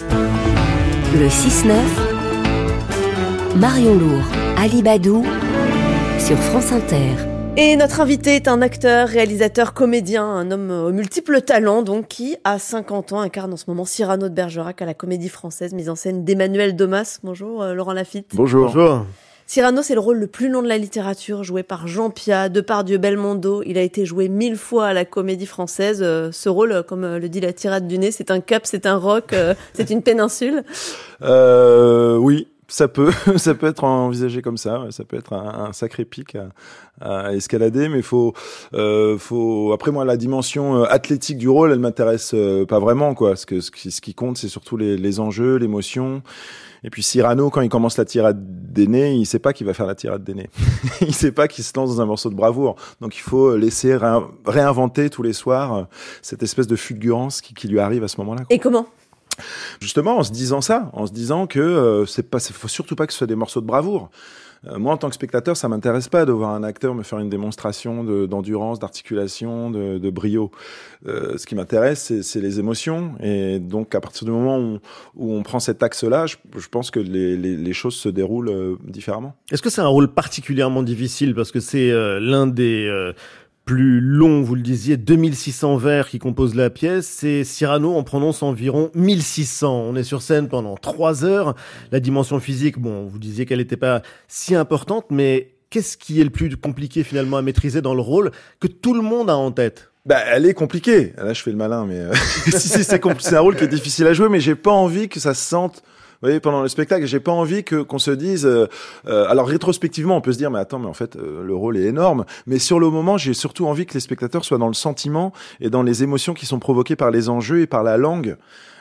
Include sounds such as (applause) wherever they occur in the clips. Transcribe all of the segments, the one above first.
Le 6-9, Marion Lourd, Ali Badou, sur France Inter. Et notre invité est un acteur, réalisateur, comédien, un homme aux multiples talents, donc qui, à 50 ans, incarne en ce moment Cyrano de Bergerac à la Comédie Française, mise en scène d'Emmanuel Domas. Bonjour, euh, Laurent Lafitte. Bonjour. Bonjour. Cyrano, c'est le rôle le plus long de la littérature, joué par Jean Pia, Depardieu, Belmondo. Il a été joué mille fois à la Comédie Française. Euh, ce rôle, euh, comme le dit la tirade du nez, c'est un cap, c'est un roc, c'est une péninsule. Euh, oui, ça peut, (laughs) ça peut être envisagé comme ça. Ça peut être un, sacré pic à, à, escalader, mais faut, euh, faut. Après moi, la dimension athlétique du rôle, elle m'intéresse pas vraiment, quoi. Ce que ce qui, ce qui compte, c'est surtout les, les enjeux, l'émotion. Et puis Cyrano, quand il commence la tirade d'aîné, il sait pas qu'il va faire la tirade d'aîné. (laughs) il sait pas qu'il se lance dans un morceau de bravoure. Donc il faut laisser réinventer tous les soirs cette espèce de fulgurance qui, qui lui arrive à ce moment-là. Et comment? Justement, en se disant ça, en se disant que euh, c'est pas, faut surtout pas que ce soit des morceaux de bravoure. Euh, moi, en tant que spectateur, ça m'intéresse pas de voir un acteur me faire une démonstration d'endurance, d'articulation, de, de, brio. Euh, ce qui m'intéresse, c'est les émotions. Et donc, à partir du moment où, où on prend cet axe-là, je, je, pense que les, les, choses se déroulent euh, différemment. Est-ce que c'est un rôle particulièrement difficile? Parce que c'est l'un des plus long, vous le disiez, 2600 vers qui composent la pièce. C'est Cyrano en prononce environ 1600. On est sur scène pendant trois heures. La dimension physique, bon, vous disiez qu'elle n'était pas si importante, mais qu'est-ce qui est le plus compliqué finalement à maîtriser dans le rôle que tout le monde a en tête? Bah, elle est compliquée. Là, je fais le malin, mais euh, (laughs) si, si, c'est un rôle qui est difficile à jouer, mais j'ai pas envie que ça se sente voyez, pendant le spectacle, j'ai pas envie que qu'on se dise. Euh, euh, alors rétrospectivement, on peut se dire, mais attends, mais en fait, euh, le rôle est énorme. Mais sur le moment, j'ai surtout envie que les spectateurs soient dans le sentiment et dans les émotions qui sont provoquées par les enjeux et par la langue.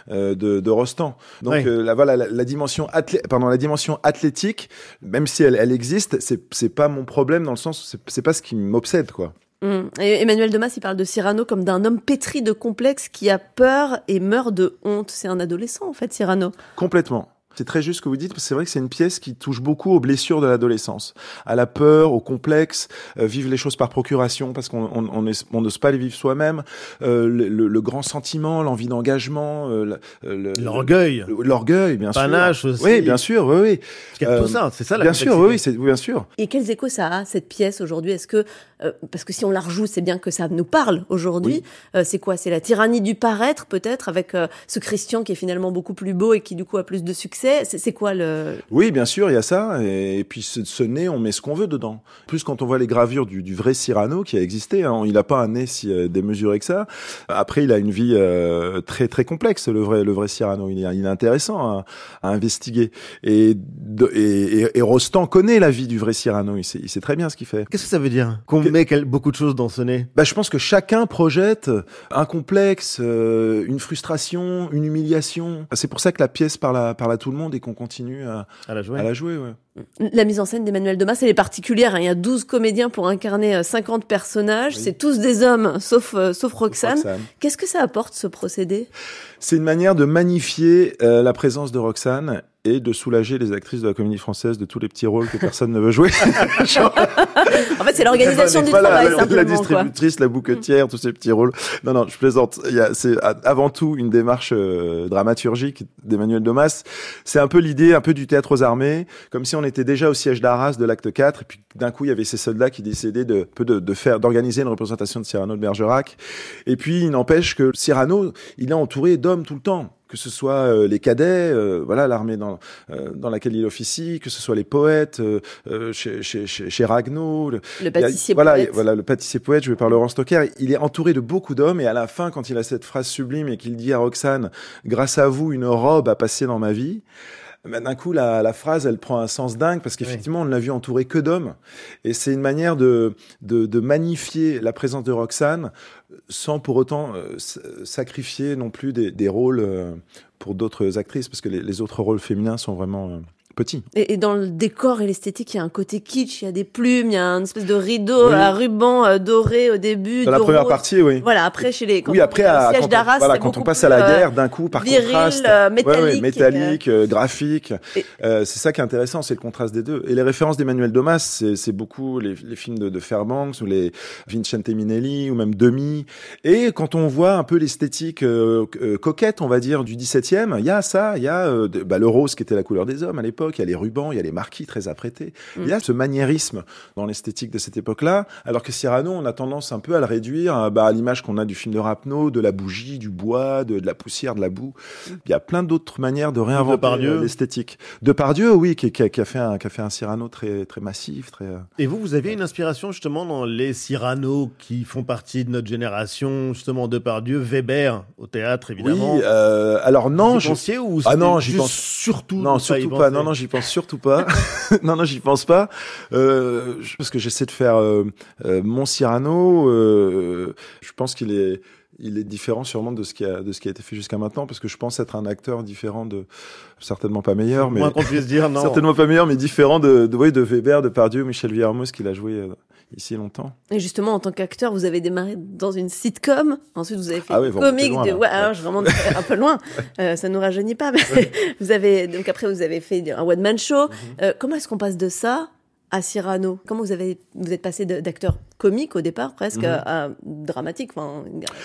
De, de, Rostand. Donc oui. la, voilà la, la dimension pardon la dimension athlétique, même si elle, elle existe, c'est c'est pas mon problème dans le sens c'est pas ce qui m'obsède quoi. Mmh. Et Emmanuel Demas, il parle de Cyrano comme d'un homme pétri de complexes qui a peur et meurt de honte. C'est un adolescent, en fait, Cyrano. Complètement. C'est très juste ce que vous dites, parce que c'est vrai que c'est une pièce qui touche beaucoup aux blessures de l'adolescence, à la peur, au complexe, euh, vivre les choses par procuration, parce qu'on on, on, on n'ose pas les vivre soi-même, euh, le, le, le, grand sentiment, l'envie d'engagement, euh, l'orgueil, l'orgueil, bien Panache sûr. aussi. Oui, bien sûr, oui, oui. Parce qu'il y a tout ça, c'est ça la Bien sûr, oui, c'est bien sûr. Et quels échos ça a cette pièce aujourd'hui? Est-ce que parce que si on la rejoue, c'est bien que ça nous parle aujourd'hui. Oui. c'est quoi? C'est la tyrannie du paraître, peut-être, avec ce Christian qui est finalement beaucoup plus beau et qui du coup a plus de succès c'est quoi le Oui, bien sûr, il y a ça. Et, puis ce, ce, nez, on met ce qu'on veut dedans. Plus quand on voit les gravures du, du vrai Cyrano qui a existé, hein, il n'a pas un nez si euh, démesuré que ça. Après, il a une vie euh, très très complexe, le vrai le vrai Cyrano. Il est, il est intéressant à, à investiguer. Et, de, et, et, Rostand connaît la vie du vrai Cyrano. Il sait, il sait très bien ce qu'il fait. Qu'est-ce que ça veut dire Qu'on que... met beaucoup de choses dans ce nez? Bah, je pense que chacun projette un complexe, euh, une frustration, une humiliation. C'est pour ça que la pièce parle à, parle à tout le monde et qu'on continue à, à, la jouer. À la, jouer ouais. la mise en scène d'Emmanuel Demas, elle est particulière. Hein. Il y a 12 comédiens pour incarner 50 personnages. Oui. C'est tous des hommes, sauf, euh, sauf Roxane. Roxane. Qu'est-ce que ça apporte, ce procédé? C'est une manière de magnifier euh, la présence de Roxane et de soulager les actrices de la comédie française de tous les petits rôles que personne ne veut jouer. (laughs) en fait, c'est l'organisation du travail. La, la distributrice, quoi. la bouquetière, tous ces petits rôles. Non, non, je plaisante. C'est avant tout une démarche euh, dramaturgique d'Emmanuel Domas. C'est un peu l'idée, un peu du théâtre aux armées, comme si on était déjà au siège d'Arras de l'acte 4, et puis d'un coup, il y avait ces soldats qui décidaient de, de, de faire, d'organiser une représentation de Cyrano de Bergerac. Et puis, il n'empêche que Cyrano, il est entouré d'hommes tout le temps que ce soit euh, les cadets, euh, voilà l'armée dans euh, dans laquelle il officie, que ce soit les poètes euh, chez, chez, chez, chez Ragnaud, le, le pâtissier voilà, poète. voilà le pâtissier poète joué par Laurent Stocker. Il est entouré de beaucoup d'hommes et à la fin, quand il a cette phrase sublime et qu'il dit à Roxane, grâce à vous, une robe a passé dans ma vie. Ben, d'un coup, la, la, phrase, elle prend un sens dingue parce qu'effectivement, oui. on ne l'a vu entouré que d'hommes. Et c'est une manière de, de, de, magnifier la présence de Roxane sans pour autant euh, sacrifier non plus des, des rôles euh, pour d'autres actrices parce que les, les, autres rôles féminins sont vraiment, euh, petit. Et, et, dans le décor et l'esthétique, il y a un côté kitsch, il y a des plumes, il y a une espèce de rideau oui. à ruban euh, doré au début. Dans la première partie, oui. Voilà, après chez les. Quand oui, après, à, quand, on, voilà, quand on passe à la guerre, d'un coup, par viril, contraste, euh, métallique, ouais, ouais, métallique euh, graphique. Euh, c'est ça qui est intéressant, c'est le contraste des deux. Et les références d'Emmanuel Domas, c'est beaucoup les, les, films de, de Fairbanks ou les Vincente Minelli ou même Demi. Et quand on voit un peu l'esthétique euh, coquette, on va dire, du 17e, il y a ça, il y a bah, le rose qui était la couleur des hommes à l'époque, il y a les rubans, il y a les marquis très apprêtés. Mm. Il y a ce maniérisme dans l'esthétique de cette époque-là, alors que Cyrano, on a tendance un peu à le réduire bah, à l'image qu'on a du film de Rapneau, de la bougie, du bois, de, de la poussière, de la boue. Mm. Il y a plein d'autres manières de réinventer l'esthétique. De Pardieu, oui, qui, qui, a, qui, a fait un, qui a fait un Cyrano très, très massif. Très, Et vous, vous aviez une inspiration justement dans les Cyrano qui font partie de notre génération, justement de Pardieu, Weber au théâtre évidemment. Oui, euh, alors non, je pensiez ou ah non, j'y pense surtout non surtout pas. Non non, j'y pense surtout pas. (laughs) non non, j'y pense pas. Euh, parce que j'essaie de faire euh, euh, mon Cyrano. Euh, je pense qu'il est il est différent sûrement de ce qui a de ce qui a été fait jusqu'à maintenant parce que je pense être un acteur différent de certainement pas meilleur mais moins qu'on puisse dire (laughs) non. certainement pas meilleur mais différent de de, oui, de Weber de Pardieu Michel Villermoz qu'il a joué euh, ici longtemps. Et justement en tant qu'acteur vous avez démarré dans une sitcom ensuite vous avez fait ah oui, comique loin, de ouais, alors je remonte un peu loin. (laughs) Euh, ça nous rajeunit pas mais (laughs) vous avez donc après vous avez fait un one man show. Mm -hmm. euh, comment est-ce qu'on passe de ça à Cyrano Comment vous avez vous êtes passé d'acteur comique au départ presque Mhm. à, à, dramatique Enfin,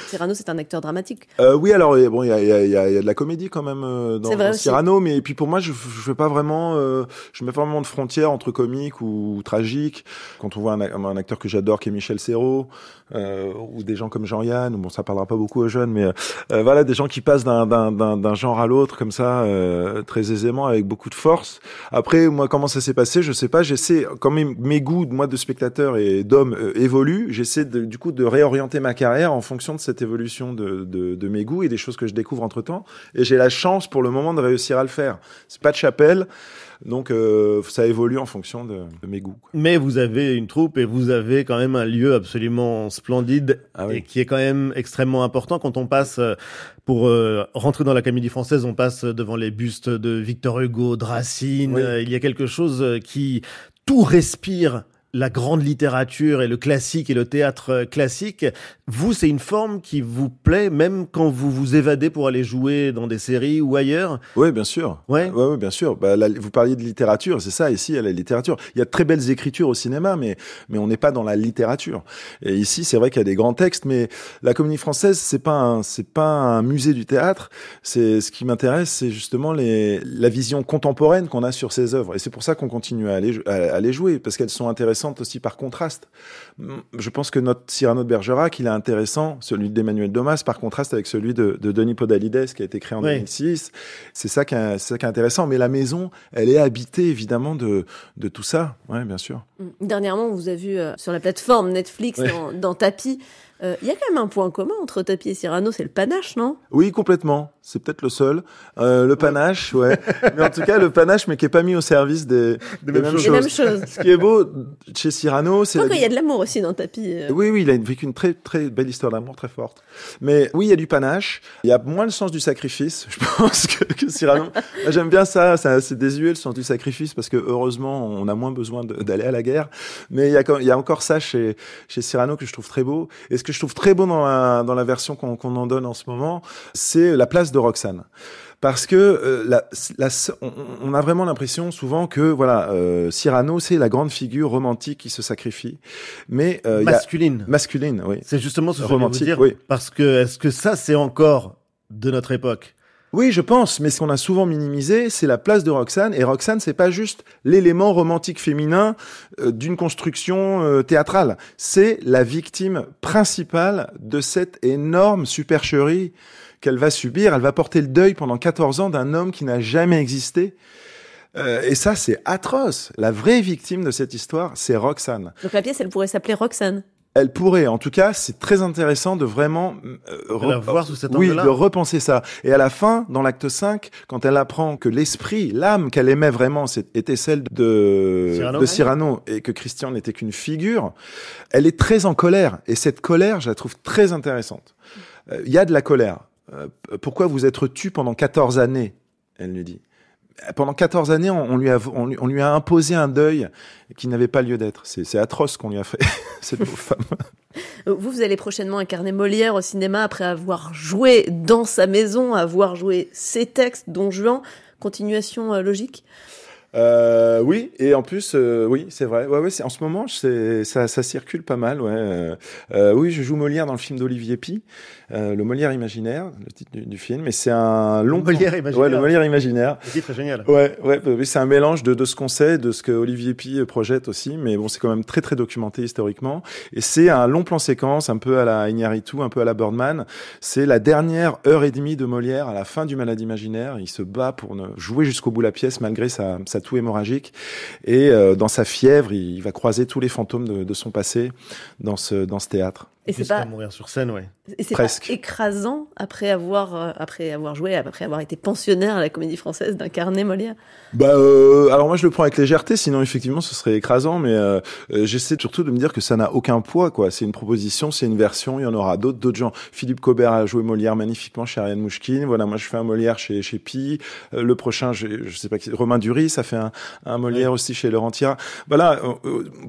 Cyrano c'est un acteur dramatique. Euh, oui, alors bon, il y a, y, a, y a, de la comédie quand même euh, dans, dans Cyrano, mais puis pour moi, je, je fais pas vraiment, euh, je mets pas vraiment de frontières entre comique ou tragique. Quand on voit un, un acteur que j'adore, qui est Michel Serrault, euh, ou des gens comme Jean-Yann, bon, ça parlera pas beaucoup aux jeunes, mais euh, voilà, des gens qui passent d'un genre à l'autre comme ça, euh, très aisément, avec beaucoup de force. Après, moi, comment ça s'est passé, je sais pas. J'essaie, quand mes, mes goûts, moi, de spectateur et d'homme euh, évoluent, j'essaie du coup de réorienter ma carrière en fonction de cette évolution de, de, de mes goûts et des choses que je découvre entre temps. Et j'ai la chance pour le moment de réussir à le faire. C'est pas de chapelle. Donc euh, ça évolue en fonction de, de, mes goûts. Quoi. Mais vous avez une troupe et vous avez quand même un lieu absolument splendide ah oui. et qui est quand même extrêmement important quand on passe pour euh, rentrer dans la comédie française, on passe devant les bustes de Victor Hugo, de Racine. Oui. Il y a quelque chose qui tout respire la grande littérature et le classique et le théâtre classique, vous, c'est une forme qui vous plaît même quand vous vous évadez pour aller jouer dans des séries ou ailleurs Oui, bien sûr. Ouais, ouais, ouais bien sûr. Bah, vous parliez de littérature, c'est ça. Ici, il y a la littérature. Il y a de très belles écritures au cinéma, mais mais on n'est pas dans la littérature. Et ici, c'est vrai qu'il y a des grands textes, mais la comédie française, c'est pas un, c'est pas un musée du théâtre. C'est ce qui m'intéresse, c'est justement les la vision contemporaine qu'on a sur ces œuvres. Et c'est pour ça qu'on continue à aller à, à les jouer parce qu'elles sont intéressantes aussi par contraste. Je pense que notre Cyrano de Bergerac, il est intéressant, celui d'Emmanuel Domas, par contraste avec celui de, de Denis Podalides, qui a été créé en Oui. 2006. C'est ça, qui est- c'est ça qui est intéressant. Mais la maison, elle est habitée, évidemment, de, de tout ça. Ouais, bien sûr. Mm. Dernièrement, on vous a vu euh, sur la plateforme Netflix Ouais. dans, dans Tapis. Euh, Il y a quand même un point commun entre Tapis et Cyrano, c'est le panache, non? Oui, complètement. C'est peut-être le seul. Euh, le panache, ouais. (laughs) mais en tout cas, le panache, mais qui est pas mis au service des, des mêmes mêmes choses. Mêmes. Ce qui est beau chez Cyrano, c'est Je la qu'il y a de l'amour aussi dans Tapis. euh. Oui, oui, il a vécu une très, très belle histoire d'amour, très forte. Mais oui, il y a du panache. Il y a moins le sens du sacrifice, (laughs) je pense, que, que Cyrano. J'aime bien ça, ça c'est désuet le sens du sacrifice, parce que heureusement, on a moins besoin d'aller à la guerre. Mais il y a, quand- il y a encore ça chez, chez Cyrano que je trouve très beau. Et ce que je trouve très beau dans la, dans la version qu'on en donne en ce moment, c'est la place de Roxane parce que euh, la, la, on, on a vraiment l'impression souvent que voilà euh, Cyrano c'est la grande figure romantique qui se sacrifie, mais euh, y a- masculine. masculine, oui. C'est justement ce que je voulais vous Romantique, dire. oui. Parce que est-ce que ça, c'est encore de notre époque? Oui, je pense, mais ce qu'on a souvent minimisé, c'est la place de Roxane. Et Roxane, c'est pas juste l'élément romantique féminin euh, d'une construction euh, théâtrale. C'est la victime principale de cette énorme supercherie qu'elle va subir. Elle va porter le deuil pendant 14 ans d'un homme qui n'a jamais existé. Euh, et ça, c'est atroce. La vraie victime de cette histoire, c'est Roxane. Donc la pièce, elle pourrait s'appeler Roxane. Elle pourrait, en tout cas, c'est très intéressant de vraiment euh, voir sous cet oui, angle-là. de repenser ça. Et à la fin, dans l'acte 5, quand elle apprend que l'esprit, l'âme qu'elle aimait vraiment, était celle de Cyrano. de Cyrano et que Christian n'était qu'une figure, elle est très en colère. Et cette colère, je la trouve très intéressante. Euh, Il y a de la colère. Euh, pourquoi vous être tu pendant 14 années Elle lui dit. Pendant 14 années, on, lui a, on, lui a imposé un deuil qui n'avait pas lieu d'être. C'est atroce qu'on lui a fait, (laughs) cette pauvre femme. Vous, vous allez prochainement incarner Molière au cinéma après avoir joué dans sa maison, avoir joué ses textes, Don Juan. Continuation euh, logique? Euh, oui, et en plus, euh, oui, c'est vrai. Ouais, ouais, en ce moment, c'est ça, ça circule pas mal. Ouais. Euh, euh oui, je joue Molière dans le film d'Olivier Pi, euh, le Molière imaginaire, le titre du, du film. Et c'est un long Molière imaginaire. Ouais, le Molière imaginaire. Le titre est génial. Ouais, ouais, bah oui, c'est un mélange de, de ce qu'on sait, de ce que Olivier Pi projette aussi. Mais bon, c'est quand même très très documenté historiquement. Et c'est un long plan séquence, un peu à la Iñárritu, un peu à la Birdman. C'est la dernière heure et demie de Molière à la fin du Malade imaginaire. Il se bat pour ne jouer jusqu'au bout la pièce malgré sa, sa toux hémorragique. Et euh, dans sa fièvre, il, va croiser tous les fantômes de, de son passé dans ce, dans ce théâtre. Et c'est pas mourir sur scène, ouais. Et c'est pas écrasant après avoir euh, après avoir joué, après avoir été pensionnaire à la Comédie Française d'incarner Molière. Bah euh, alors moi je le prends avec légèreté, sinon effectivement ce serait écrasant, mais euh, euh j'essaie surtout de me dire que ça n'a aucun poids quoi. C'est une proposition, c'est une version, il y en aura d'autres, d'autres gens. Philippe Cobert a joué Molière magnifiquement chez Ariane Mouchkine. Voilà, moi je fais un Molière chez chez Pi. Euh, le prochain, je, je sais pas qui, Romain Duris, ça fait un, un Molière aussi chez Laurent Tira. Voilà,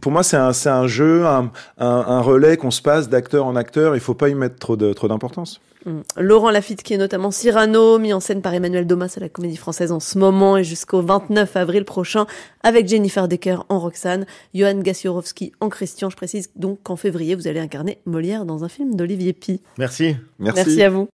pour moi c'est un c'est un jeu, un, un, un relais qu'on se passe d'acteur en acteur. Il faut pas y mettre trop de trop d'importance. Mmh. Laurent Lafitte, qui est notamment Cyrano, mis en scène par Emmanuel Domas à la Comédie Française en ce moment et jusqu'au 29 avril prochain, avec Jennifer Decker en Roxane, Johan Gassiorowski en Christian. Je précise donc qu'en février, vous allez incarner Molière dans un film d'Olivier Pi. Merci. Merci. Merci à vous.